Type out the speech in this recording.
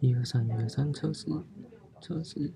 一二三，一二三，测试，测试。